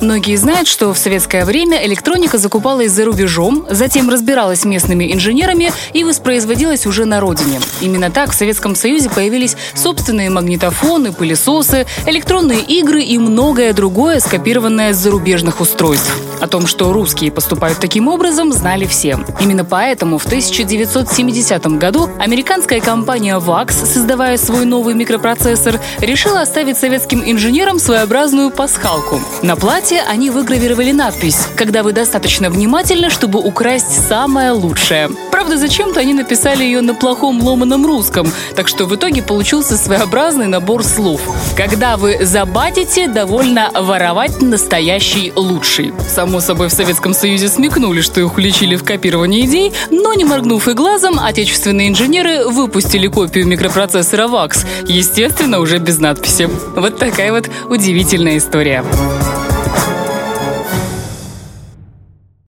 Многие знают, что в советское время электроника закупалась за рубежом, затем разбиралась местными инженерами и воспроизводилась уже на родине. Именно так в Советском Союзе появились собственные магнитофоны, пылесосы, электронные игры и многое другое, скопированное с зарубежных устройств. О том, что русские поступают таким образом, знали все. Именно поэтому в 1970 году американская компания VAX, создавая свой новый микропроцессор, решила оставить советским инженерам своеобразную пасхалку. На платье платье они выгравировали надпись «Когда вы достаточно внимательны, чтобы украсть самое лучшее». Правда, зачем-то они написали ее на плохом ломаном русском, так что в итоге получился своеобразный набор слов. Когда вы забатите, довольно воровать настоящий лучший. Само собой, в Советском Союзе смекнули, что их уличили в копировании идей, но не моргнув и глазом, отечественные инженеры выпустили копию микропроцессора VAX, естественно, уже без надписи. Вот такая вот удивительная история.